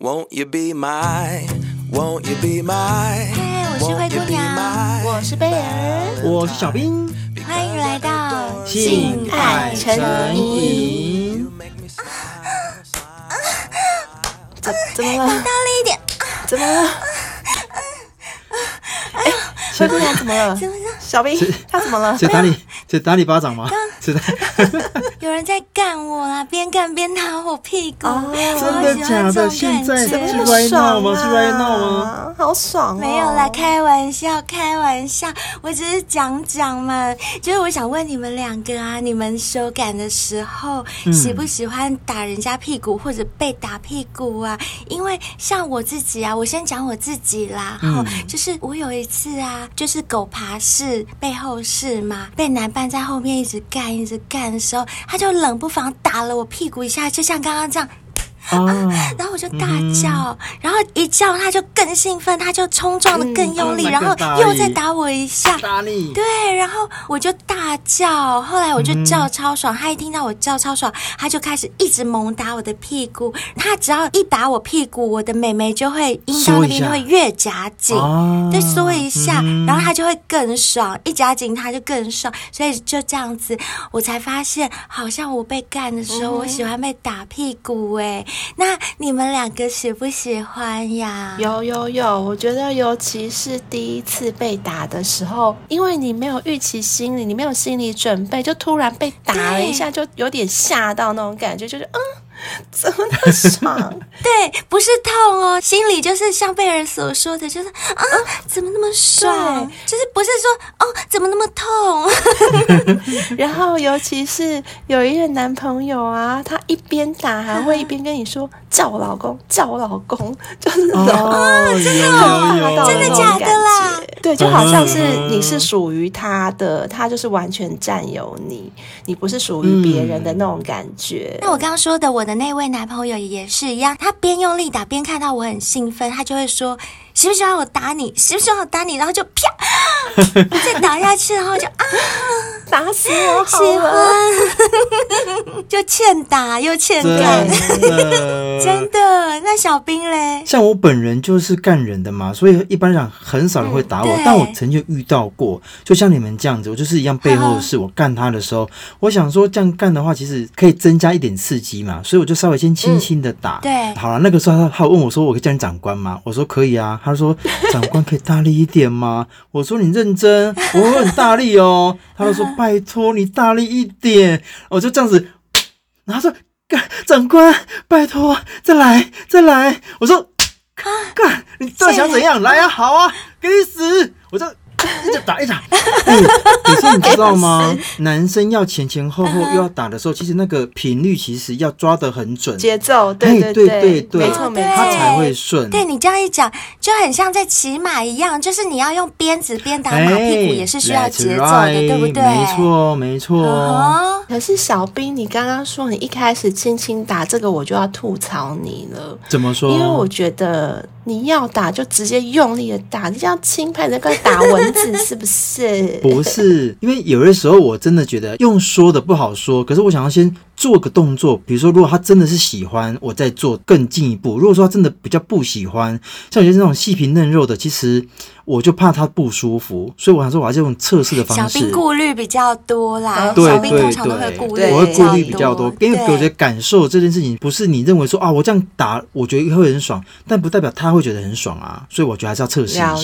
Won't you be my? Won't you be my? 嗨，我是灰姑娘，我是贝儿，我是小兵，欢迎来到性爱成瘾。怎怎么了？大力一点。怎么了？哎，灰姑娘怎么了？怎么了？小兵他怎么了？谁打你？谁打你巴掌吗？是的，有人在干我啦，边干边打我屁股。哦真的假的？现在是 right now 吗？是 right now 吗？好爽哦！没有啦，开玩笑，开玩笑，我只是讲讲嘛。就是我想问你们两个啊，你们手感的时候，喜不喜欢打人家屁股或者被打屁股啊？因为像我自己啊，我先讲我自己啦。哈、嗯，就是我有一次啊，就是狗爬式背后式嘛，被男伴在后面一直一直干的时候，他就冷不防打了我屁股一下，就像刚刚这样。啊！然后我就大叫，然后一叫他就更兴奋，他就冲撞的更用力，然后又再打我一下。打你！对，然后我就大叫，后来我就叫超爽，他一听到我叫超爽，他就开始一直猛打我的屁股。他只要一打我屁股，我的美眉就会阴道那边就会越夹紧，再缩一下，然后他就会更爽，一夹紧他就更爽。所以就这样子，我才发现，好像我被干的时候，我喜欢被打屁股哎。那你们两个喜不喜欢呀？有有有，我觉得尤其是第一次被打的时候，因为你没有预期心理，你没有心理准备，就突然被打了一下，就有点吓到那种感觉，就是嗯。怎么那么爽？对，不是痛哦，心里就是像贝尔所说的，就是啊，怎么那么帅？就是不是说哦，怎么那么痛？然后尤其是有一任男朋友啊，他一边打还会一边跟你说叫我老公，叫我老公，就是那种啊，真的，真的假的啦？对，就好像是你是属于他的，他就是完全占有你，你不是属于别人的那种感觉。那我刚刚说的我那位男朋友也是一样，他边用力打边看到我很兴奋，他就会说：“喜不喜欢我打你？喜不喜欢我打你？”然后就啪，再打下去，然后就啊，打死我！喜欢，就欠打又欠干，真的。那小兵嘞？像我本人就是干人的嘛，所以一般上很少人会打我。嗯、但我曾经遇到过，就像你们这样子，我就是一样背后的事。我干他的时候，我想说这样干的话，其实可以增加一点刺激嘛，所以我就稍微先轻轻的打。嗯、对，好了，那个时候他他问我说：“我可以叫你长官吗？”我说：“可以啊。”他说：“长官可以大力一点吗？”我说：“你认真，我会很大力哦。”他就说：“拜托你大力一点。”我就这样子，然后说。干，长官，拜托，再来，再来！我说，干，你到底想怎样？来呀、啊，好啊，给你死！我就。一直打一打，哎、欸，可是你知道吗？男生要前前后后又要打的时候，其实那个频率其实要抓得很准，节奏，对对对对对，没错没错，他才会顺。对，你这样一讲，就很像在骑马一样，就是你要用鞭子鞭打马屁股，也是需要节奏的，欸、对不对？没错没错。Uh huh、可是小兵，你刚刚说你一开始轻轻打这个，我就要吐槽你了。怎么说？因为我觉得。你要打就直接用力的打，你这样轻拍的跟打蚊子是不是？不是，因为有的时候我真的觉得用说的不好说，可是我想要先做个动作，比如说如果他真的是喜欢，我再做更进一步。如果说他真的比较不喜欢，像有些那种细皮嫩肉的，其实。我就怕他不舒服，所以我想说，我还是用测试的方式。小兵顾虑比较多啦，对小兵通常都会顾虑，我会顾虑比较多，因为我觉得感受这件事情不是你认为说啊，我这样打，我觉得会很爽，但不代表他会觉得很爽啊，所以我觉得还是要测试一下。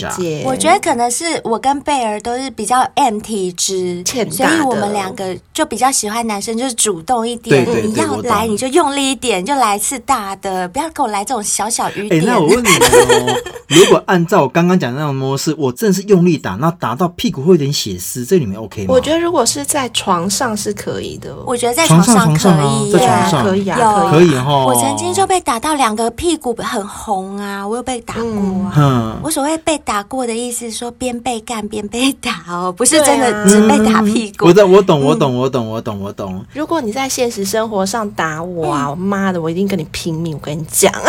我觉得可能是我跟贝儿都是比较 M 体质，所以我们两个就比较喜欢男生就是主动一点，你要来你就用力一点，就来次大的，不要给我来这种小小雨点。哎，那我问你哦，如果按照我刚刚讲的那种模式，我真的是用力打，那打到屁股会有点血丝，这里面 OK 吗？我觉得如果是在床上是可以的。我觉得在床上可以，在床上可以啊，可以哈。我曾经就被打到两个屁股很红啊，我有被打过啊。嗯，我所谓被打过的意思说边被干边被打哦，不是真的只被打屁股。我懂，我懂，我懂，我懂，我懂，我懂。如果你在现实生活上打我啊，我妈的，我一定跟你拼命！我跟你讲。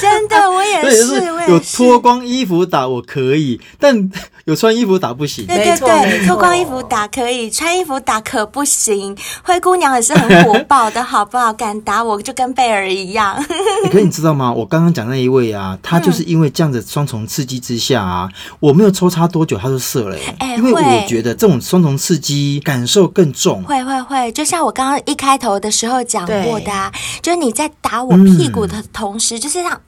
真的，我也是，我也是。有脱光衣服打我可以，但有穿衣服打不行。对对对，脱光衣服打可以，穿衣服打可不行。灰姑娘也是很火爆的，好不好？敢打我就跟贝儿一样。欸、可是你知道吗？我刚刚讲那一位啊，他就是因为这样子双重刺激之下啊，嗯、我没有抽插多久他就射了、欸。哎、欸，因为我觉得这种双重刺激感受更重。会会会，就像我刚刚一开头的时候讲过的、啊，就是你在打我屁股的同时，嗯、就是让。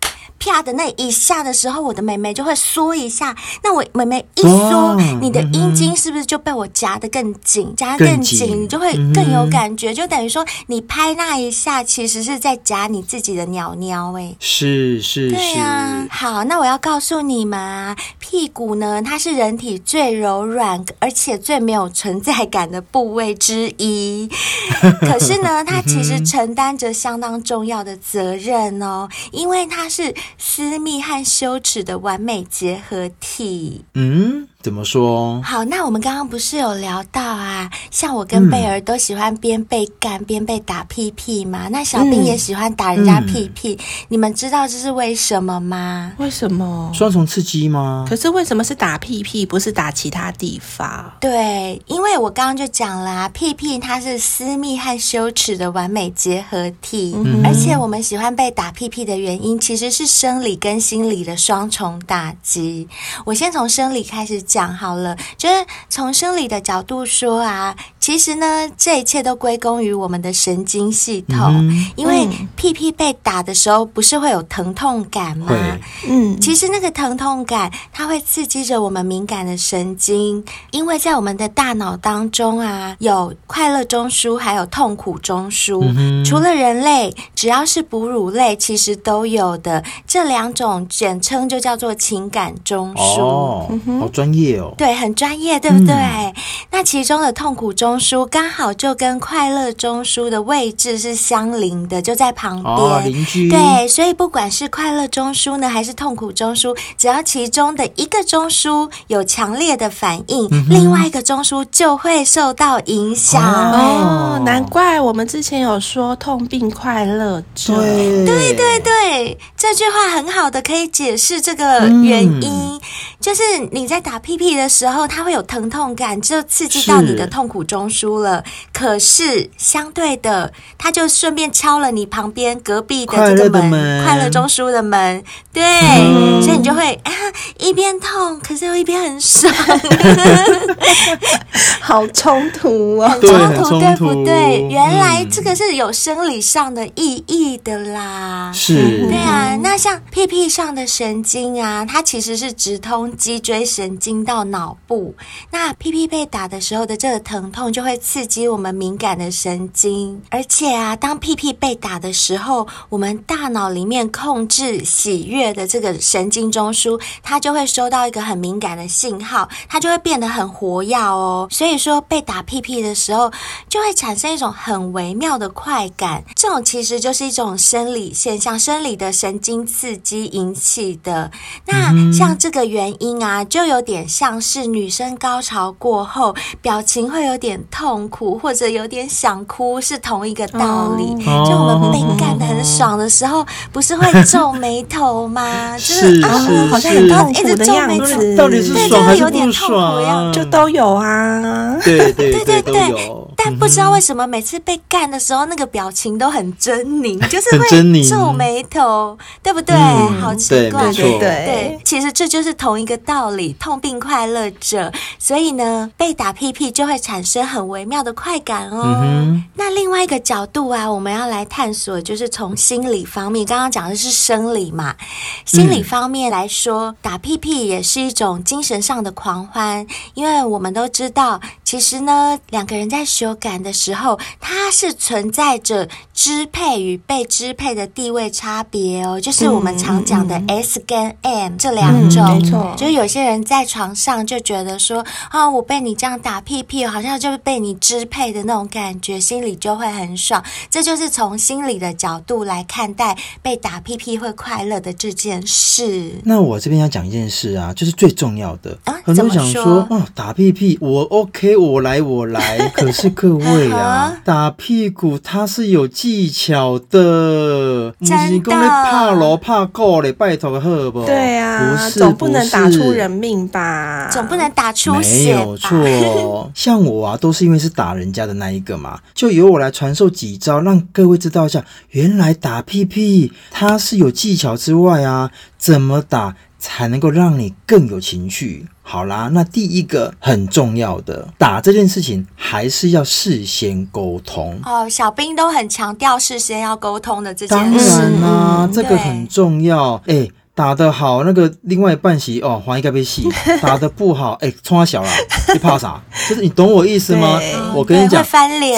啪的那一下的时候，我的妹妹就会缩一下。那我妹妹一缩，你的阴茎是不是就被我夹得更紧？夹得更紧，你就会更有感觉。就等于说，你拍那一下，其实是在夹你自己的鸟鸟。哎，是是是。对啊。好，那我要告诉你们啊，屁股呢，它是人体最柔软而且最没有存在感的部位之一。可是呢，它其实承担着相当重要的责任哦，因为它是。私密和羞耻的完美结合体。嗯。怎么说？好，那我们刚刚不是有聊到啊，像我跟贝儿都喜欢边被干边被打屁屁嘛？那小兵也喜欢打人家屁屁，嗯、你们知道这是为什么吗？为什么？双重刺激吗？可是为什么是打屁屁，不是打其他地方？对，因为我刚刚就讲啦啊，屁屁它是私密和羞耻的完美结合体，嗯、而且我们喜欢被打屁屁的原因，其实是生理跟心理的双重打击。我先从生理开始。讲好了，就是从生理的角度说啊，其实呢，这一切都归功于我们的神经系统，嗯、因为屁屁被打的时候，不是会有疼痛感吗？嗯，其实那个疼痛感，它会刺激着我们敏感的神经，因为在我们的大脑当中啊，有快乐中枢，还有痛苦中枢。嗯、除了人类，只要是哺乳类，其实都有的这两种，简称就叫做情感中枢。哦，好专业。对，很专业，对不对？嗯、那其中的痛苦中枢刚好就跟快乐中枢的位置是相邻的，就在旁边。哦、邻居。对，所以不管是快乐中枢呢，还是痛苦中枢，只要其中的一个中枢有强烈的反应，嗯、另外一个中枢就会受到影响。哦，难怪我们之前有说痛并快乐着。对，对对对，这句话很好的可以解释这个原因，嗯、就是你在打。屁屁的时候，它会有疼痛感，就刺激到你的痛苦中枢了。是可是相对的，它就顺便敲了你旁边隔壁的这个门，快乐中枢的门。对，嗯、所以你就会啊，一边痛，可是又一边很爽，好冲突啊，很冲突，对不对？原来这个是有生理上的意义的啦。是，对啊。那像屁屁上的神经啊，它其实是直通脊椎神经。到脑部，那屁屁被打的时候的这个疼痛就会刺激我们敏感的神经，而且啊，当屁屁被打的时候，我们大脑里面控制喜悦的这个神经中枢，它就会收到一个很敏感的信号，它就会变得很活跃哦。所以说，被打屁屁的时候，就会产生一种很微妙的快感，这种其实就是一种生理现象，生理的神经刺激引起的。那像这个原因啊，就有点。像是女生高潮过后，表情会有点痛苦，或者有点想哭，是同一个道理。Oh. 就我们被干的很爽的时候，不是会皱眉头吗？就是啊，好像很痛苦的样子。到底是爽还是不爽？对，就有点痛苦样，就都有啊。对对对对对。但不知道为什么每次被干的时候，那个表情都很狰狞，就是会皱眉头，对不对？好奇怪，对对对。其实这就是同一个道理，痛并快乐着，所以呢，被打屁屁就会产生很微妙的快感哦。嗯、那另外一个角度啊，我们要来探索，就是从心理方面，刚刚讲的是生理嘛，心理方面来说，嗯、打屁屁也是一种精神上的狂欢，因为我们都知道，其实呢，两个人在羞感的时候，它是存在着支配与被支配的地位差别哦，就是我们常讲的 S 跟 M 这两种，嗯、没错，就是有些人在床上就觉得说啊、哦，我被你这样打屁屁，好像就是被你支配的那种感觉，心里就会很爽。这就是从心理的角度来看待被打屁屁会快乐的这件事。那我这边要讲一件事啊，就是最重要的。啊，很多人想说，哦，打屁屁我 OK，我来，我来。可是各位啊，打屁股它是有技巧的，不是讲的怕罗怕够嘞，拜托好不？对啊，不是 总不能打出人命吧？总不能打出血吧？没有错，像我啊，都是因为是打人家的那一个嘛，就由我来传授几招，让各位知道一下，原来打屁屁它是有技巧之外啊，怎么打？才能够让你更有情绪。好啦，那第一个很重要的，打这件事情还是要事先沟通。哦，小兵都很强调事先要沟通的这件事。当然啦、啊，嗯、这个很重要。哎、欸。打得好，那个另外一半席哦，还一个被戏；打得不好，哎、欸，冲他小了，你怕啥？就是你懂我意思吗？我跟你讲，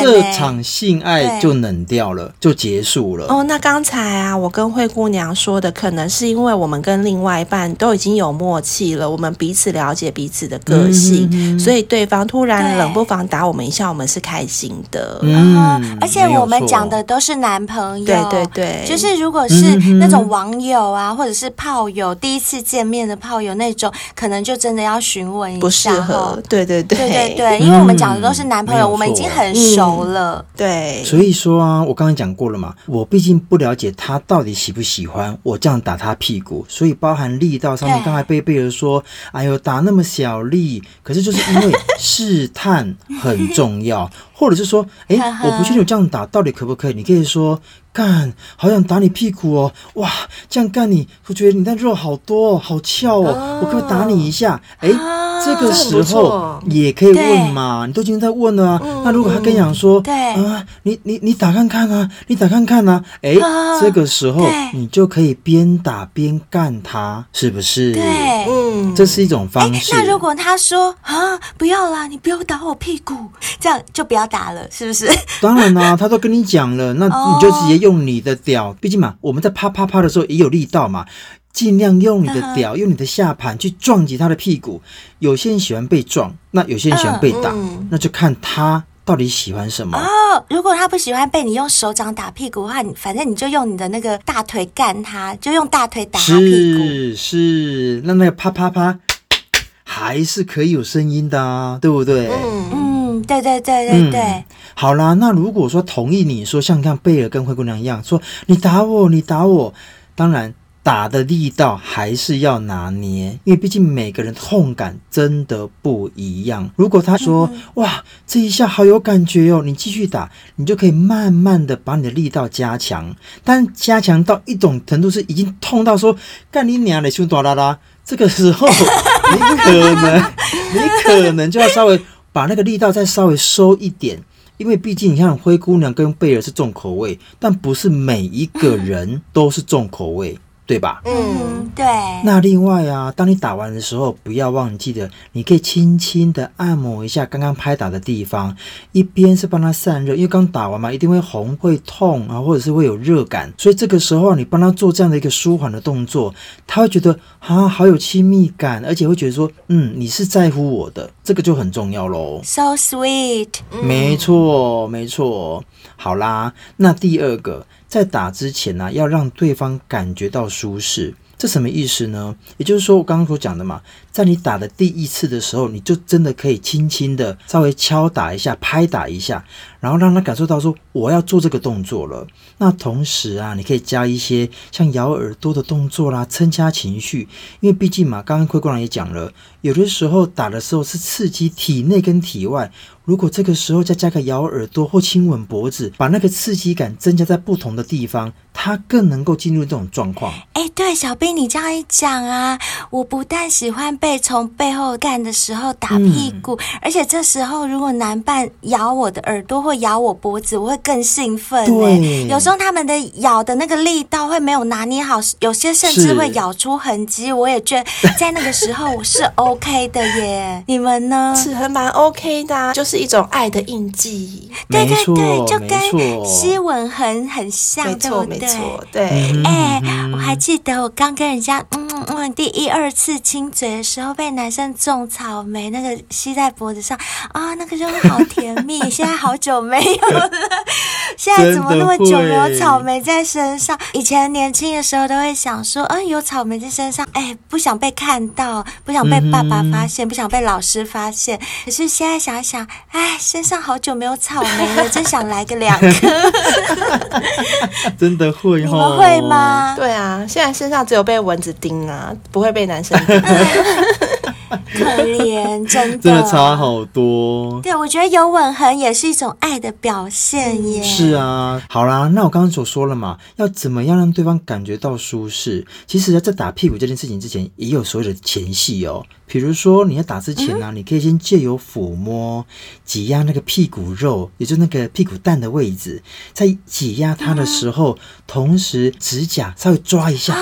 这场性爱就冷掉了，就结束了。哦，那刚才啊，我跟灰姑娘说的，可能是因为我们跟另外一半都已经有默契了，我们彼此了解彼此的个性，嗯、所以对方突然冷不防打我们一下，我们是开心的。嗯，而且我们讲的都是男朋友，对对对，就是如果是那种网友啊，或者是怕。炮友第一次见面的炮友那种，可能就真的要询问一下，不适合。对对对，对对对，因为我们讲的都是男朋友，嗯、我们已经很熟了。嗯、对，所以说啊，我刚才讲过了嘛，我毕竟不了解他到底喜不喜欢我这样打他屁股，所以包含力道上面，刚才贝贝儿说，哎呦，打那么小力，可是就是因为试探很重要，或者是说，哎，我不确定我这样打到底可不可以，你可以说。干，好想打你屁股哦！哇，这样干你，我觉得你那肉好多哦，好翘哦，哦我可不可以打你一下？哎，啊、这个时候也可以问嘛，你都已经在问了啊。嗯、那如果他跟你讲说，对啊，你你你打看看啊，你打看看啊，哎，啊、这个时候你就可以边打边干他，是不是？对，嗯，这是一种方式。那如果他说啊，不要啦，你不要打我屁股，这样就不要打了，是不是？当然啦、啊，他都跟你讲了，那你就直接。用你的屌，毕竟嘛，我们在啪啪啪的时候也有力道嘛，尽量用你的屌，用你的下盘去撞击他的屁股。有些人喜欢被撞，那有些人喜欢被打，嗯、那就看他到底喜欢什么。哦，如果他不喜欢被你用手掌打屁股的话，你反正你就用你的那个大腿干他，就用大腿打他屁股。是是，那那个啪啪啪还是可以有声音的啊，对不对？嗯嗯，对对对对对。嗯好啦，那如果说同意你说像像贝尔跟灰姑娘一样说你打我，你打我，当然打的力道还是要拿捏，因为毕竟每个人痛感真的不一样。如果他说哇这一下好有感觉哦，你继续打，你就可以慢慢的把你的力道加强，但加强到一种程度是已经痛到说干你娘的胸哆啦啦，这个时候你可能你可能就要稍微把那个力道再稍微收一点。因为毕竟你看灰姑娘跟贝尔是重口味，但不是每一个人都是重口味。对吧？嗯，对。那另外啊，当你打完的时候，不要忘记的，你可以轻轻的按摩一下刚刚拍打的地方，一边是帮他散热，因为刚打完嘛，一定会红、会痛啊，或者是会有热感，所以这个时候你帮他做这样的一个舒缓的动作，他会觉得啊，好有亲密感，而且会觉得说，嗯，你是在乎我的，这个就很重要喽。So sweet。没错，没错。好啦，那第二个。在打之前呢、啊，要让对方感觉到舒适，这什么意思呢？也就是说，我刚刚所讲的嘛，在你打的第一次的时候，你就真的可以轻轻的稍微敲打一下、拍打一下，然后让他感受到说我要做这个动作了。那同时啊，你可以加一些像咬耳朵的动作啦，增加情绪。因为毕竟嘛，刚刚灰姑娘也讲了，有的时候打的时候是刺激体内跟体外。如果这个时候再加个咬耳朵或亲吻脖子，把那个刺激感增加在不同的地方，它更能够进入这种状况。哎，对，小兵，你这样一讲啊，我不但喜欢被从背后干的时候打屁股，嗯、而且这时候如果男伴咬我的耳朵或咬我脖子，我会更兴奋。对，有时候他们的咬的那个力道会没有拿捏好，有些甚至会咬出痕迹。我也觉得在那个时候我是 OK 的耶。你们呢？是还蛮 OK 的、啊，就是。一种爱的印记，对对对，就跟吸吻痕很像，对不对？没错，对。哎，我还记得我刚跟人家嗯嗯第一二次亲嘴的时候，被男生种草莓那个吸在脖子上啊，那个就好甜蜜。现在好久没有了，现在怎么那么久没有草莓在身上？以前年轻的时候都会想说，嗯，有草莓在身上，哎，不想被看到，不想被爸爸发现，嗯、不想被老师发现。可是现在想一想，哎，身上好久没有草莓了，真想来个两颗。真的会？你们会吗？对啊，现在身上只有被蚊子叮啊，不会被男生叮。可怜，真的真的差好多。对，我觉得有吻痕也是一种爱的表现耶。是啊，好啦，那我刚刚所说了嘛，要怎么样让对方感觉到舒适？其实，在打屁股这件事情之前，也有所谓的前戏哦。比如说，你要打之前呢、啊，嗯、你可以先借由抚摸、挤压那个屁股肉，也就是那个屁股蛋的位置，在挤压它的时候，嗯、同时指甲稍微抓一下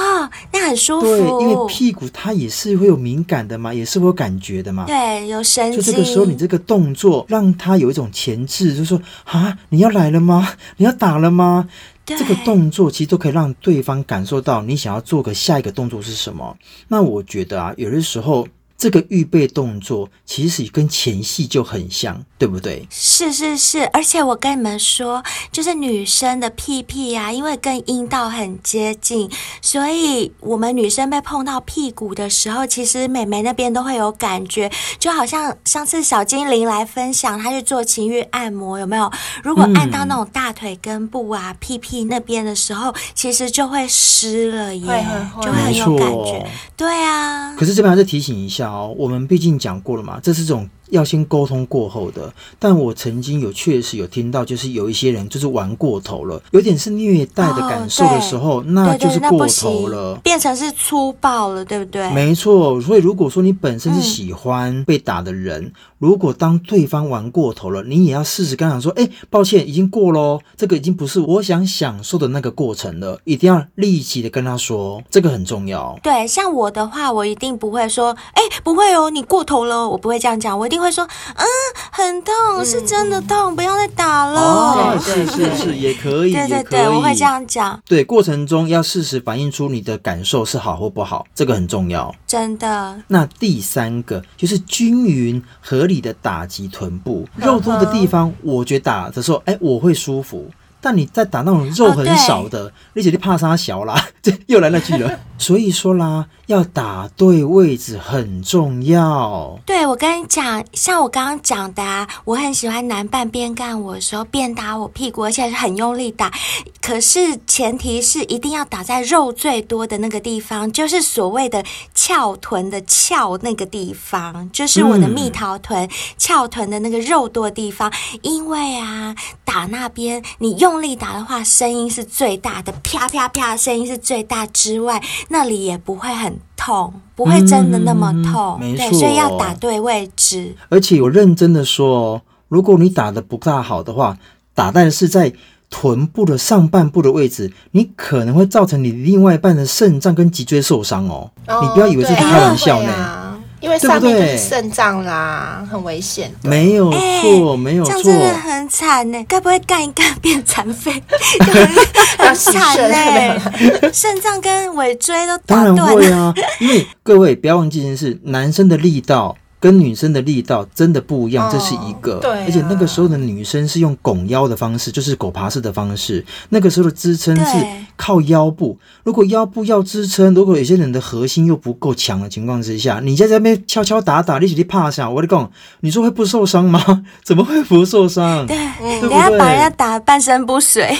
那很舒服。对，因为屁股它也是会有敏感的嘛，也是会有感觉的嘛。对，有神经。就这个时候，你这个动作让他有一种前置，就是说啊，你要来了吗？你要打了吗？这个动作其实都可以让对方感受到你想要做个下一个动作是什么。那我觉得啊，有的时候。这个预备动作其实跟前戏就很像，对不对？是是是，而且我跟你们说，就是女生的屁屁啊，因为跟阴道很接近，所以我们女生被碰到屁股的时候，其实美眉那边都会有感觉，就好像上次小精灵来分享，她去做情欲按摩，有没有？如果按到那种大腿根部啊、嗯、屁屁那边的时候，其实就会湿了耶，会会就会很有感觉。对啊。可是这边还是提醒一下。好，我们毕竟讲过了嘛，这是这种。要先沟通过后的，但我曾经有确实有听到，就是有一些人就是玩过头了，有点是虐待的感受的时候，哦、那就是过头了，变成是粗暴了，对不对？没错，所以如果说你本身是喜欢被打的人，嗯、如果当对方玩过头了，你也要试试跟他说，哎，抱歉，已经过喽，这个已经不是我想享受的那个过程了，一定要立即的跟他说，这个很重要。对，像我的话，我一定不会说，哎，不会哦，你过头了，我不会这样讲，我一定。会说，嗯，很痛，是真的痛，不要再打了。哦，是是是，也可以，对对对，我会这样讲。对，过程中要适时反映出你的感受是好或不好，这个很重要。真的。那第三个就是均匀合理的打击臀部肉多的地方，我觉得打的时候，哎，我会舒服。但你在打那种肉很少的，哦、而且你怕杀小啦，这又来那句了。所以说啦，要打对位置很重要。对，我跟你讲，像我刚刚讲的啊，我很喜欢男伴边干我的时候边打我屁股，而且是很用力打。可是前提是一定要打在肉最多的那个地方，就是所谓的翘臀的翘那个地方，就是我的蜜桃臀、嗯、翘臀的那个肉多的地方。因为啊，打那边你用力打的话，声音是最大的，啪啪啪，声音是最大之外。那里也不会很痛，不会真的那么痛，嗯、对，所以要打对位置。而且我认真的说，如果你打的不大好的话，打在是在臀部的上半部的位置，你可能会造成你另外一半的肾脏跟脊椎受伤哦。哦，你不要以为是开玩笑呢。因为上面就是肾脏啦，很危险。没有错，欸、没有错，这样真的很惨呢。该不会干一干变残废？很惨呢。肾脏跟尾椎都打断了。当然会啊，因为各位不要忘记一件事，男生的力道。跟女生的力道真的不一样，这是一个。对，而且那个时候的女生是用拱腰的方式，就是狗爬式的方式。那个时候的支撑是靠腰部。如果腰部要支撑，如果有些人的核心又不够强的情况之下，你在这边敲敲打打，你起你怕啥？我跟你讲，你说会不受伤吗？怎么会不受伤？对，等下把人家打得半身不遂。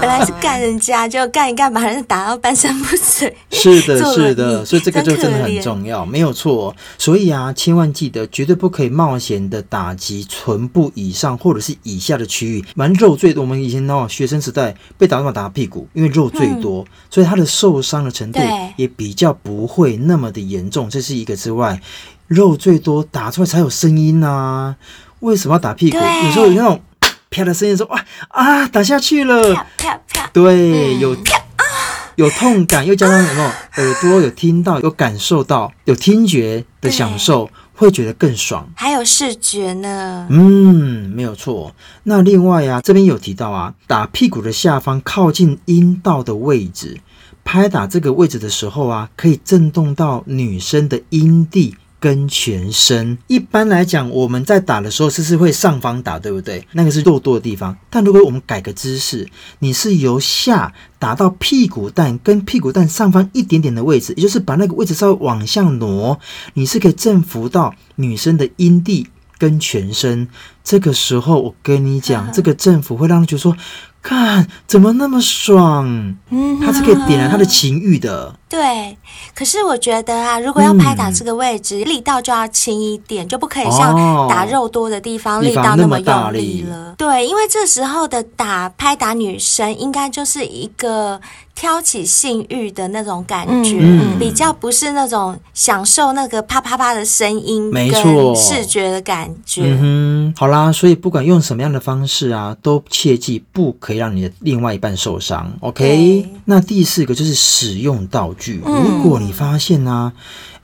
本来是干人家，就干一干，把人家打到半身不遂。是的，是的，所以这个就真的很重要，没有错。所以啊，千万。记得绝对不可以冒险的打击臀部以上或者是以下的区域，蛮肉最多。我们以前哦，学生时代被打那么打屁股，因为肉最多，嗯、所以他的受伤的程度也比较不会那么的严重。这是一个之外，肉最多打出来才有声音呐、啊。为什么要打屁股？有时候有那种啪的声音，说哇啊打下去了，啪啪啪，对，有。有痛感，又加上什么耳朵有听到、有感受到、有听觉的享受，对会觉得更爽。还有视觉呢？嗯，没有错。那另外啊，这边有提到啊，打屁股的下方靠近阴道的位置，拍打这个位置的时候啊，可以震动到女生的阴蒂跟全身。一般来讲，我们在打的时候是是会上方打，对不对？那个是肉多的地方。但如果我们改个姿势，你是由下打到屁股蛋跟屁股蛋上方一点点的位置，也就是把那个位置稍微往下挪，你是可以振幅到女生的阴蒂跟全身。这个时候，我跟你讲，这个振幅会让人觉得说。看，怎么那么爽？嗯，它是可以点燃他的情欲的。对，可是我觉得啊，如果要拍打这个位置，嗯、力道就要轻一点，就不可以像打肉多的地方、哦、力道那么用力了。对，因为这时候的打拍打女生，应该就是一个挑起性欲的那种感觉，嗯、比较不是那种享受那个啪啪啪的声音，没错，视觉的感觉。嗯哼，好啦，所以不管用什么样的方式啊，都切记不可以让你的另外一半受伤。OK，那第四个就是使用道具。如果你发现呢、啊，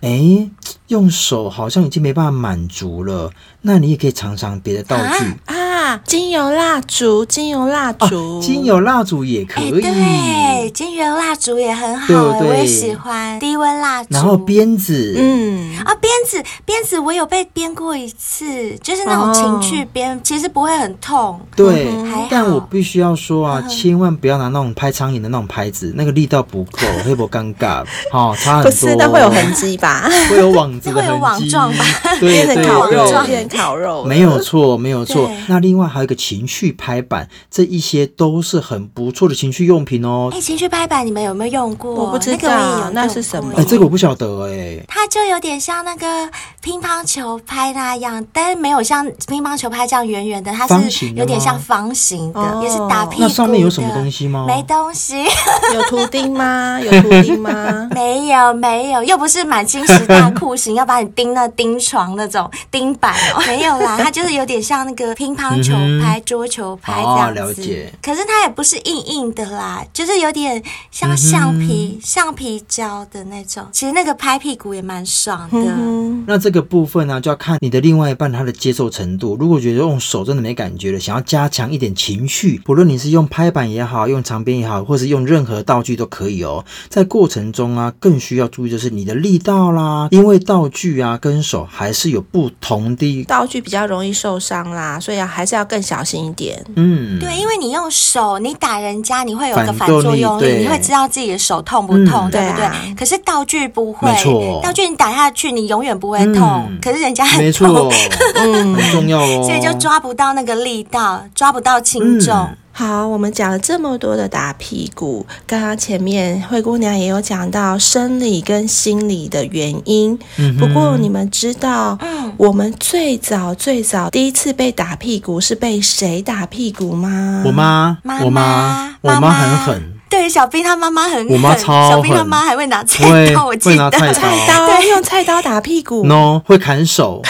哎、嗯，用手好像已经没办法满足了，那你也可以尝尝别的道具啊。啊，精油蜡烛，精油蜡烛，啊，精油蜡烛也可以。欸、对，精油蜡烛也很好，对对我也喜欢低温蜡烛。然后鞭子，嗯，啊，鞭子，鞭子，我有被鞭过一次，就是那种情趣鞭，哦，其实不会很痛。对，嗯，但我必须要说啊，嗯，千万不要拿那种拍苍蝇的那种拍子，那个力道不够，会不会尴尬？好，哦，差很多。不是，那会有痕迹吧？会有网子的痕迹，会有网状吧？对 对对，烤肉，变烤肉，没有错，没有错。那另外还有一个情趣拍板，这一些都是很不错的情趣用品哦。哎，情趣拍板你们有没有用过？我不知道，那个我也有，那是什么？哎，这个我不晓得哎。它就有点像那个乒乓球拍那样，但是没有像乒乓球拍这样圆圆的，它是有点像方形的，也是打屁股的。那上面有什么东西吗？没东西。有图钉吗？有图钉吗？没有，没有，又不是满清十大酷刑，要把你钉那钉床那种钉板哦。没有啦，它就是有点像那个乒乓球拍。桌球拍这样子，哦、了解。可是它也不是硬硬的啦，就是有点像橡皮、嗯、橡皮胶的那种。其实那个拍屁股也蛮爽的。嗯、那这个部分呢、啊，就要看你的另外一半他的接受程度。如果觉得用手真的没感觉了，想要加强一点情绪，不论你是用拍板也好，用长鞭也好，或是用任何道具都可以哦。在过程中啊，更需要注意就是你的力道啦，因为道具啊跟手还是有不同的。道具比较容易受伤啦，所以啊还是要更小心。一点，嗯，对，因为你用手，你打人家，你会有个反作用力，你会知道自己的手痛不痛，嗯、对不对？可是道具不会，道具你打下去，你永远不会痛，嗯、可是人家很痛，没错。嗯，很重要哦，所以就抓不到那个力道，抓不到轻重。嗯好，我们讲了这么多的打屁股，刚刚前面灰姑娘也有讲到生理跟心理的原因。嗯、不过你们知道，嗯，我们最早最早第一次被打屁股是被谁打屁股吗？我妈，我妈，我妈很狠。对，小兵他妈妈很狠，我妈超狠，小兵他妈还会拿菜刀，我记得，会拿，菜刀对，用菜刀打屁股，no，会砍手。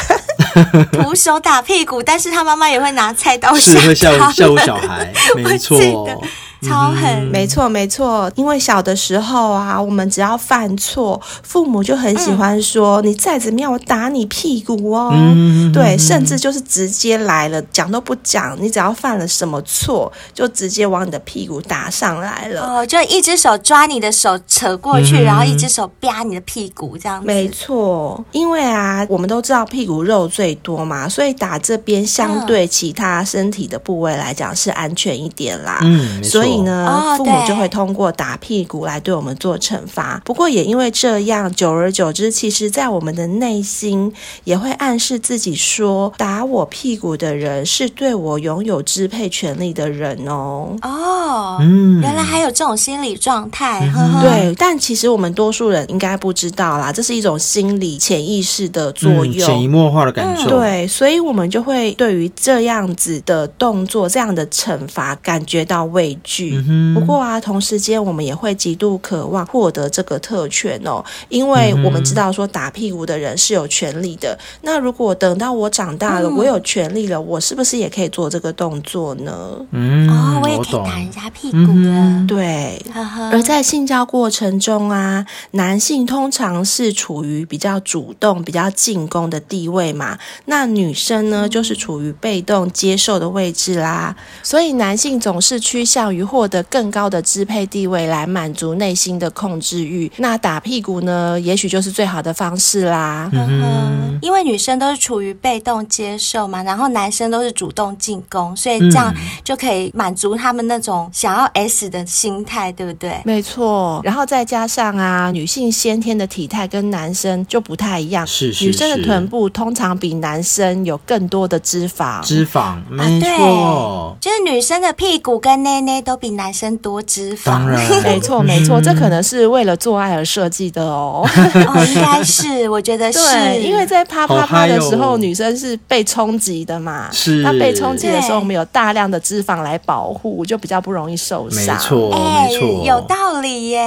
徒手打屁股，但是他妈妈也会拿菜刀是会吓唬吓唬小孩，没错。超狠，嗯、没错没错，因为小的时候啊，我们只要犯错，父母就很喜欢说：“嗯、你再怎么样，我打你屁股哦。嗯”对，甚至就是直接来了，讲都不讲，你只要犯了什么错，就直接往你的屁股打上来了。哦，就一只手抓你的手扯过去，嗯、然后一只手啪你的屁股，这样子。没错，因为啊，我们都知道屁股肉最多嘛，所以打这边相对其他身体的部位来讲是安全一点啦。嗯，所以。所以呢，父母就会通过打屁股来对我们做惩罚。不过也因为这样，久而久之，其实，在我们的内心也会暗示自己说，打我屁股的人是对我拥有支配权利的人哦。哦，嗯，原来还有这种心理状态。呵呵对，但其实我们多数人应该不知道啦，这是一种心理潜意识的作用，潜移默化的感受。对，所以我们就会对于这样子的动作、这样的惩罚感觉到畏惧。不过啊，同时间我们也会极度渴望获得这个特权哦，因为我们知道说打屁股的人是有权利的。那如果等到我长大了，我有权利了，我是不是也可以做这个动作呢？嗯，哦，我也可以打人家屁股的。对，而在性交过程中啊，男性通常是处于比较主动、比较进攻的地位嘛，那女生呢，就是处于被动接受的位置啦。所以男性总是趋向于。获得更高的支配地位来满足内心的控制欲。那打屁股呢，也许就是最好的方式啦。嗯哼，因为女生都是处于被动接受嘛，然后男生都是主动进攻，所以这样就可以满足他们那种想要 S 的心态，对不对？没错。然后再加上啊，女性先天的体态跟男生就不太一样，是是是，女生的臀部通常比男生有更多的脂肪，脂肪没错，啊、就是女生的屁股跟内内都比男生多脂肪，当然。没错没错，这可能是为了做爱而设计的哦，哦应该是，我觉得是，因为在啪啪啪的时候，哦、女生是被冲击的嘛，是，那被冲击的时候，我们有大量的脂肪来保护，就比较不容易受伤，没错没错、欸，有道理耶。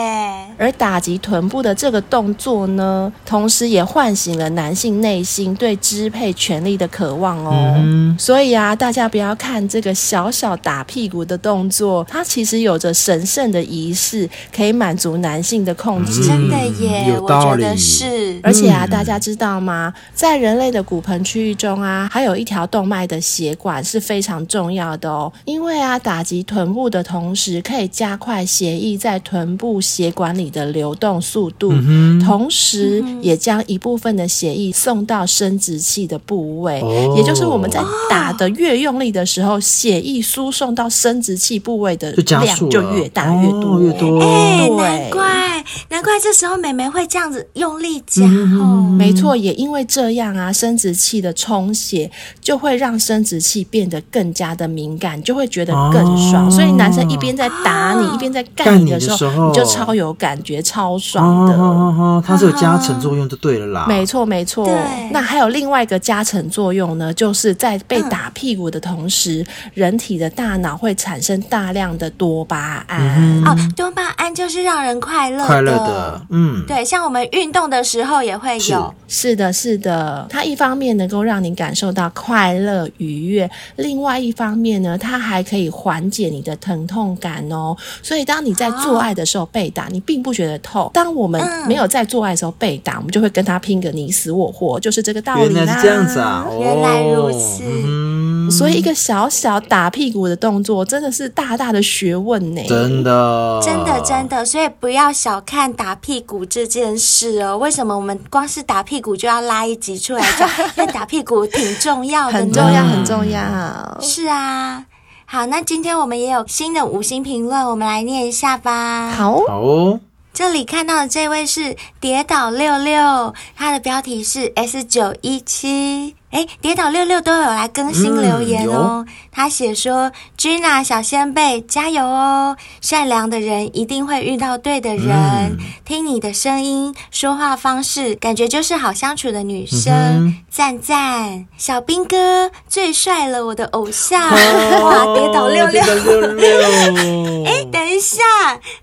而打击臀部的这个动作呢，同时也唤醒了男性内心对支配权力的渴望哦。嗯、所以啊，大家不要看这个小小打屁股的动作，它其实有着神圣的仪式，可以满足男性的控制。嗯、真的耶，有道理，我觉得是。而且啊，大家知道吗？在人类的骨盆区域中啊，还有一条动脉的血管是非常重要的哦。因为啊，打击臀部的同时，可以加快血液在臀部血管里的流动速度，嗯、同时也将一部分的血液送到生殖器的部位。哦、也就是我们在打的越用力的时候，血液输送到生殖器部位的量就越大越多，哦、越多。哎，难怪难怪这时候美眉会这样子用力夹。嗯哦、没错，也因为这样啊，生殖器的充血就会让生殖器变得更加的敏感，就会觉得更爽。哦、所以男生一边在打你，哦、一边在干你的时候，你就超有感觉，超爽的。哦哦哦、它是有加成作用就对了啦。没错，没错。对那还有另外一个加成作用呢，就是在被打屁股的同时，嗯、人体的大脑会产生大量的多巴胺。嗯、哦，多巴胺就是让人快乐，快乐的。嗯，对，像我们运动的时候也会有。是，是的，是的。它一方面能够让你感受到快乐愉悦，另外一方面呢，它还可以缓解你的疼痛感哦。所以当你在做爱的时候被打，哦、你并不觉得痛。当我们没有在做爱的时候被打，嗯、我们就会跟他拼个你死我活，就是这个道理啦。原来是这样子啊！哦、原来如此。嗯、所以一个小小打屁股的动作，真的是大大的学问呢。真的，真的，真的。所以不要小看打屁股这件事哦。为什么我们光是打屁股就要拉一集出来讲？因为打屁股挺重要的，很重要，很重要。是啊。好，那今天我们也有新的五星评论，我们来念一下吧。好，好哦。这里看到的这位是跌倒六六，他的标题是 S 九一七。哎，跌倒六六都有来更新留言哦。嗯、他写说：“Gina 小仙贝加油哦！善良的人一定会遇到对的人。嗯、听你的声音、说话方式，感觉就是好相处的女生。嗯、赞赞，小兵哥最帅了，我的偶像！哦、哇，跌倒六六，六六。哎，等一下，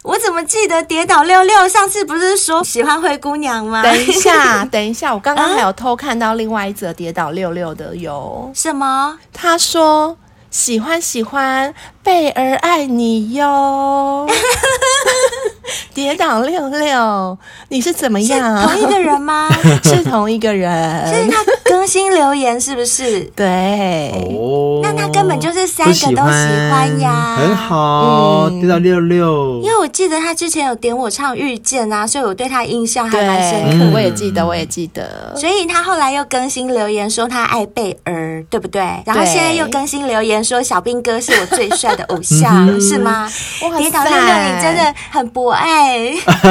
我怎么记得跌倒六六上次不是说喜欢灰姑娘吗？等一下，等一下，我刚刚还有偷看到另外一则跌倒六。六六的哟，什么？他说喜欢喜欢贝儿爱你哟。跌倒六六，你是怎么样？同一个人吗？是同一个人。是他更新留言是不是？对。哦。那他根本就是三个都喜欢呀。很好，跌倒六六。因为我记得他之前有点我唱《遇见》啊，所以我对他印象还蛮深刻。我也记得，我也记得。所以他后来又更新留言说他爱贝儿，对不对？然后现在又更新留言说小兵哥是我最帅的偶像，是吗？跌倒六六，你真的很博爱。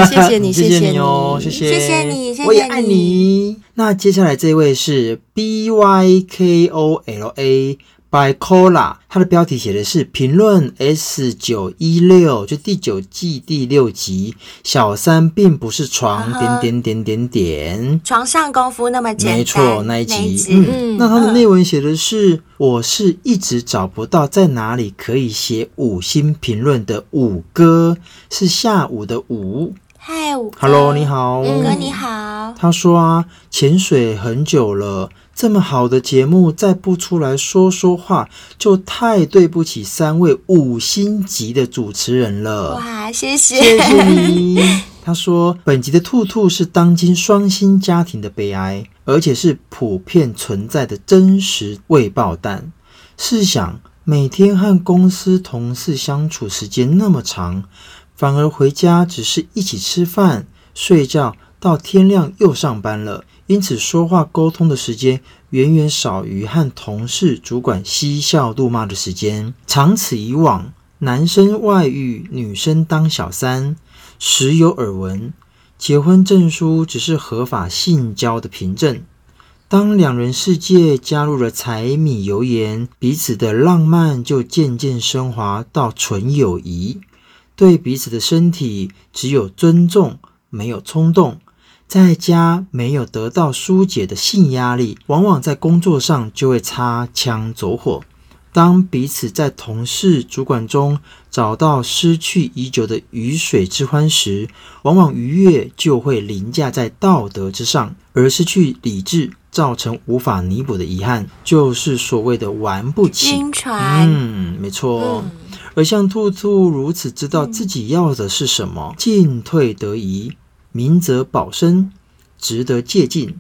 谢谢你，谢谢你哦，谢谢，谢谢你，谢谢你，我也爱你。那接下来这位是 B Y K O L A by Kola，它的标题写的是评论 S 九一六，就第九季第六集，小三并不是床点点点点点，床上功夫那么简单，没错，那一集，嗯，嗯，那它的内文写的是，我是一直找不到在哪里可以写五星评论的五哥，是下午的午。嗨，五哥，Hello，你好，五哥你好。他说啊，潜水很久了。这么好的节目再不出来说说话，就太对不起三位五星级的主持人了。哇，谢谢，谢谢你。他说，本集的兔兔是当今双薪家庭的悲哀，而且是普遍存在的真实未爆弹。试想。每天和公司同事相处时间那么长，反而回家只是一起吃饭、睡觉，到天亮又上班了。因此，说话沟通的时间远远少于和同事、主管嬉笑怒骂的时间。长此以往，男生外遇，女生当小三，时有耳闻。结婚证书只是合法性交的凭证。当两人世界加入了柴米油盐，彼此的浪漫就渐渐升华到纯友谊。对彼此的身体只有尊重，没有冲动。在家没有得到疏解的性压力，往往在工作上就会擦枪走火。当彼此在同事、主管中找到失去已久的鱼水之欢时，往往愉悦就会凌驾在道德之上，而失去理智，造成无法弥补的遗憾，就是所谓的玩不起。晕船。嗯，没错。嗯、而像兔兔如此知道自己要的是什么，进退得宜。明哲保身，值得借鉴。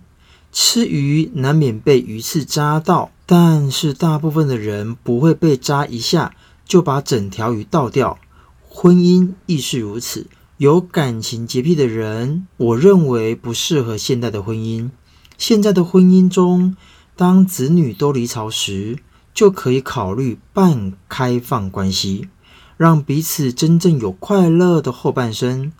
吃鱼难免被鱼刺扎到，但是大部分的人不会被扎一下就把整条鱼倒掉。婚姻亦是如此。有感情洁癖的人，我认为不适合现代的婚姻。现在的婚姻中，当子女都离巢时，就可以考虑半开放关系，让彼此真正有快乐的后半生。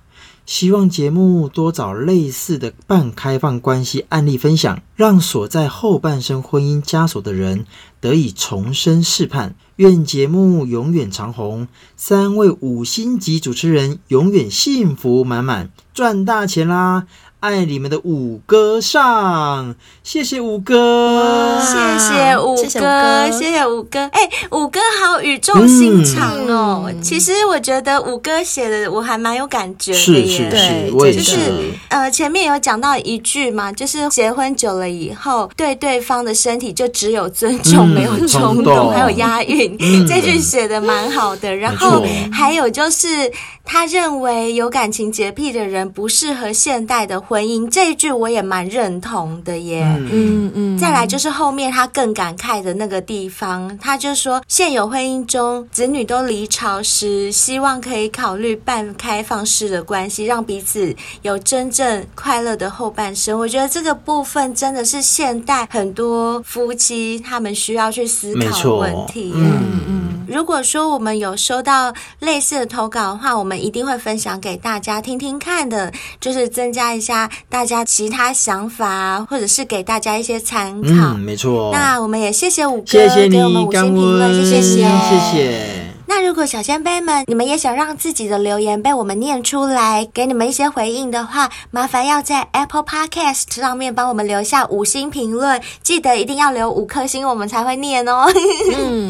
希望节目多找类似的半开放关系案例分享，让所在后半生婚姻枷锁的人得以重生试盼。愿节目永远长红，三位五星级主持人永远幸福满满，赚大钱啦！爱你们的五哥上，谢谢五哥，谢谢五哥，谢谢五哥，哎，五哥好语重心长哦。嗯、其实我觉得五哥写的我还蛮有感觉的耶，是是是，对我也是。就是呃，前面有讲到一句嘛，就是结婚久了以后，对对方的身体就只有尊重，嗯、没有冲动，还有押韵，嗯、这句写的蛮好的。然后还有就是，他认为有感情洁癖的人不适合现代的。婚姻这一句我也蛮认同的耶，嗯嗯，嗯，再来就是后面他更感慨的那个地方，他就说现有婚姻中子女都离巢时，希望可以考虑半开放式的关系，让彼此有真正快乐的后半生。我觉得这个部分真的是现代很多夫妻他们需要去思考的问题。嗯嗯，如果说我们有收到类似的投稿的话，我们一定会分享给大家听听看的，就是增加一下。大家其他想法，或者是给大家一些参考。嗯，没错。那我们也谢谢五哥，给我们五星评论，谢谢，谢谢。那如果小仙贝们，你们也想让自己的留言被我们念出来，给你们一些回应的话，麻烦要在 Apple Podcast 上面帮我们留下五星评论，记得一定要留五颗星，我们才会念哦。嗯，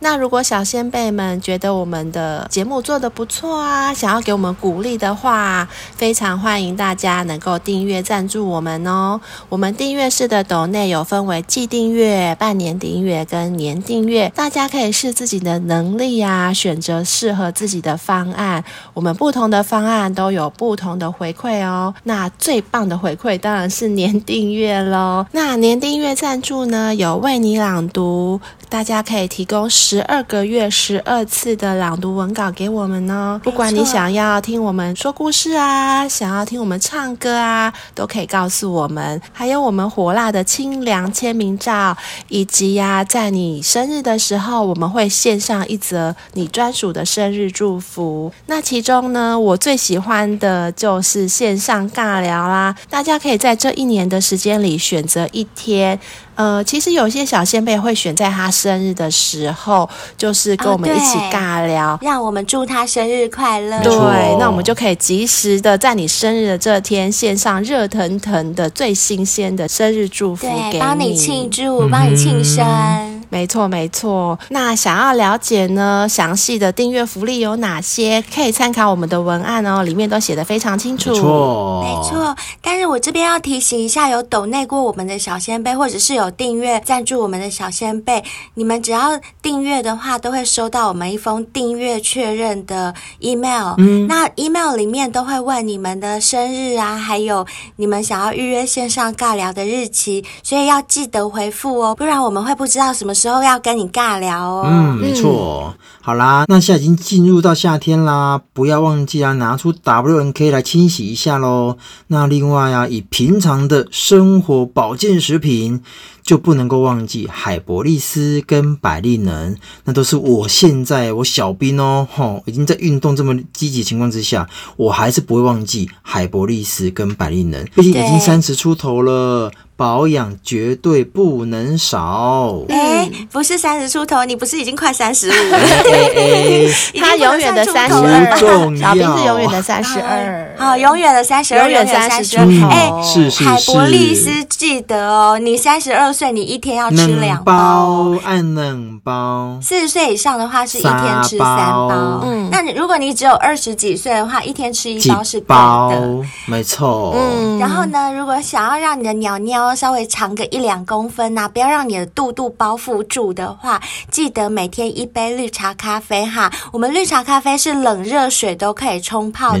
那如果小仙贝们觉得我们的节目做的不错啊，想要给我们鼓励的话，非常欢迎大家能够订阅赞助我们哦。我们订阅式的抖内有分为季订阅、半年订阅跟年订阅，大家可以视自己的能力啊。啊，选择适合自己的方案。我们不同的方案都有不同的回馈哦。那最棒的回馈当然是年订阅喽。那年订阅赞助呢，有为你朗读，大家可以提供十二个月十二次的朗读文稿给我们哦。不管你想要听我们说故事啊，想要听我们唱歌啊，都可以告诉我们。还有我们火辣的清凉签名照，以及呀、在你生日的时候，我们会献上一则。你专属的生日祝福，那其中呢，我最喜欢的就是线上尬聊啦。大家可以在这一年的时间里选择一天。呃，其实有些小仙贝会选在他生日的时候，就是跟我们一起尬聊，哦、让我们祝他生日快乐。对，那我们就可以及时的在你生日的这天，献上热腾腾的最新鲜的生日祝福给你，帮你庆祝，帮你庆生。嗯、没错，没错。那想要了解呢，详细的订阅福利有哪些？可以参考我们的文案哦，里面都写的非常清楚。没错，没错。但是我这边要提醒一下，有抖内过我们的小仙贝，或者是有。订阅赞助我们的小仙贝，你们只要订阅的话，都会收到我们一封订阅确认的 email。嗯，那 email 里面都会问你们的生日啊，还有你们想要预约线上尬聊的日期，所以要记得回复哦，不然我们会不知道什么时候要跟你尬聊哦。嗯，没错。好啦，那现在已经进入到夏天啦，不要忘记啊，拿出 WNK 来清洗一下喽。那另外啊，以平常的生活保健食品，就不能够忘记海博利斯跟百利能，那都是我现在我小兵哦，吼，已经在运动这么积极情况之下，我还是不会忘记海博利斯跟百利能，毕竟已经三十出头了。保养绝对不能少。哎、欸，不是三十出头，你不是已经快三十五了？他永远的三十二，小兵是永远的三十二。好，永远的三十二，永远三十二。哎，是是是。海博利斯记得哦，你三十二岁，你一天要吃两包，按冷包。四十岁以上的话是一天吃三包。嗯，那你如果你只有二十几岁的话，一天吃一包是够的。没错。嗯，然后呢，如果想要让你的鸟鸟稍微长个一两公分呐、啊，不要让你的肚肚包覆住的话，记得每天一杯绿茶咖啡哈。我们绿茶咖啡是冷热水都可以冲泡的，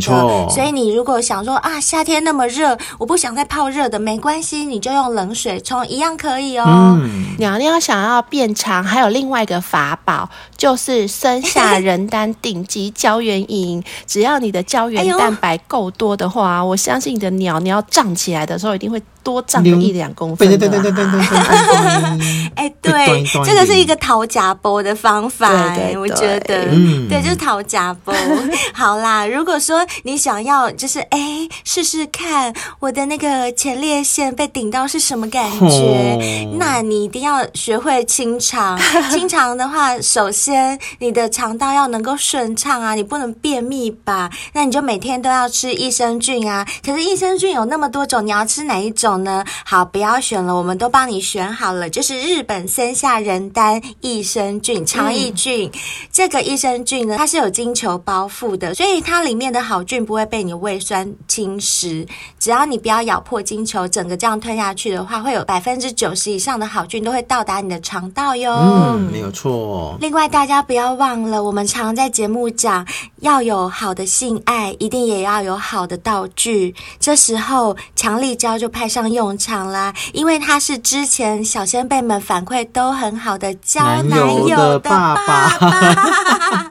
所以你如果想说啊，夏天那么热，我不想再泡热的，没关系，你就用冷水冲一样可以哦。嗯，鸟鸟想要变长，还有另外一个法宝，就是生下人丹顶级胶原饮。只要你的胶原蛋白够多的话，哎、我相信你的鸟鸟长起来的时候一定会。多长个一两公分，对对对对对对对。哎，对，这个是一个讨假波的方法，对，我觉得，对，就是讨假波。好啦，如果说你想要，就是哎，试试看我的那个前列腺被顶到是什么感觉，那你一定要学会清肠。清肠的话，首先你的肠道要能够顺畅啊，你不能便秘吧？那你就每天都要吃益生菌啊。可是益生菌有那么多种，你要吃哪一种？呢？好，不要选了，我们都帮你选好了，就是日本森下仁丹益生菌肠益菌。嗯、这个益生菌呢，它是有金球包覆的，所以它里面的好菌不会被你胃酸侵蚀。只要你不要咬破金球，整个这样吞下去的话，会有百分之九十以上的好菌都会到达你的肠道哟。嗯，没有错。另外，大家不要忘了，我们常在节目讲，要有好的性爱，一定也要有好的道具。这时候，强力胶就派上。用场啦，因为他是之前小先辈们反馈都很好的交男友的爸爸。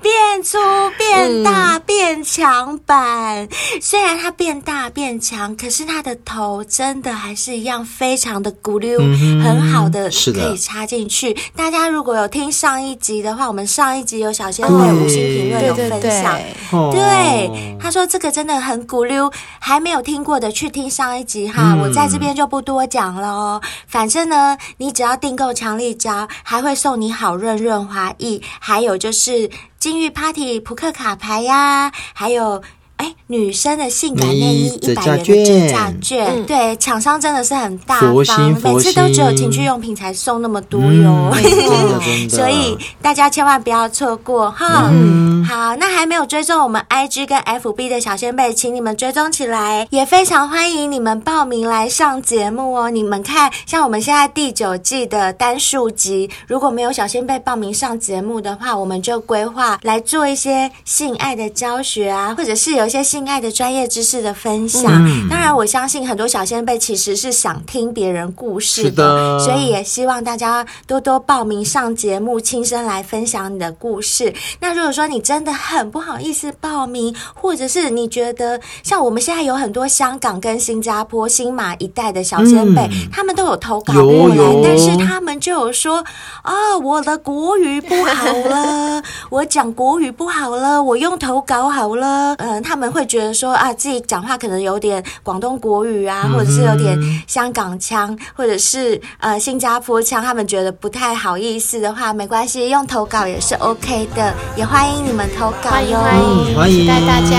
变粗、变大、变强版，嗯、虽然它变大变强，可是它的头真的还是一样非常的咕溜，嗯、很好的可以插进去。大家如果有听上一集的话，我们上一集有小仙贝五星评论有分享，对，对，对，对，他说这个真的很咕溜，还没有听过的去听上一集哈，嗯、我在这边就不多讲了哦。反正呢，你只要订购强力胶，还会送你好润润滑液，还有就是。金玉 Party 扑克卡牌呀，还有。哎，女生的性感内衣一百元的折价券，嗯、对，厂商真的是很大方，每次都只有情趣用品才送那么多哟，嗯、所以大家千万不要错过哈。嗯、好，那还没有追踪我们 IG 跟 FB 的小仙贝，请你们追踪起来，也非常欢迎你们报名来上节目哦。你们看，像我们现在第九季的单数集，如果没有小仙贝报名上节目的话，我们就规划来做一些性爱的教学啊，或者是有。一些性爱的专业知识的分享，嗯、当然我相信很多小先辈其实是想听别人故事的，的。所以也希望大家多多报名上节目，亲身来分享你的故事。那如果说你真的很不好意思报名，或者是你觉得像我们现在有很多香港跟新加坡新马一代的小先辈，嗯、他们都有投稿过来，但是他们就有说啊、哦，我的国语不好了，我讲国语不好了，我用投稿好了，嗯、呃，他。他们会觉得说啊，自己讲话可能有点广东国语啊，或者是有点香港腔，或者是呃新加坡腔，他们觉得不太好意思的话，没关系，用投稿也是 OK 的，也欢迎你们投稿哟，欢迎欢迎，期待大家，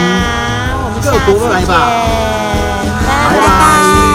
我们下次见。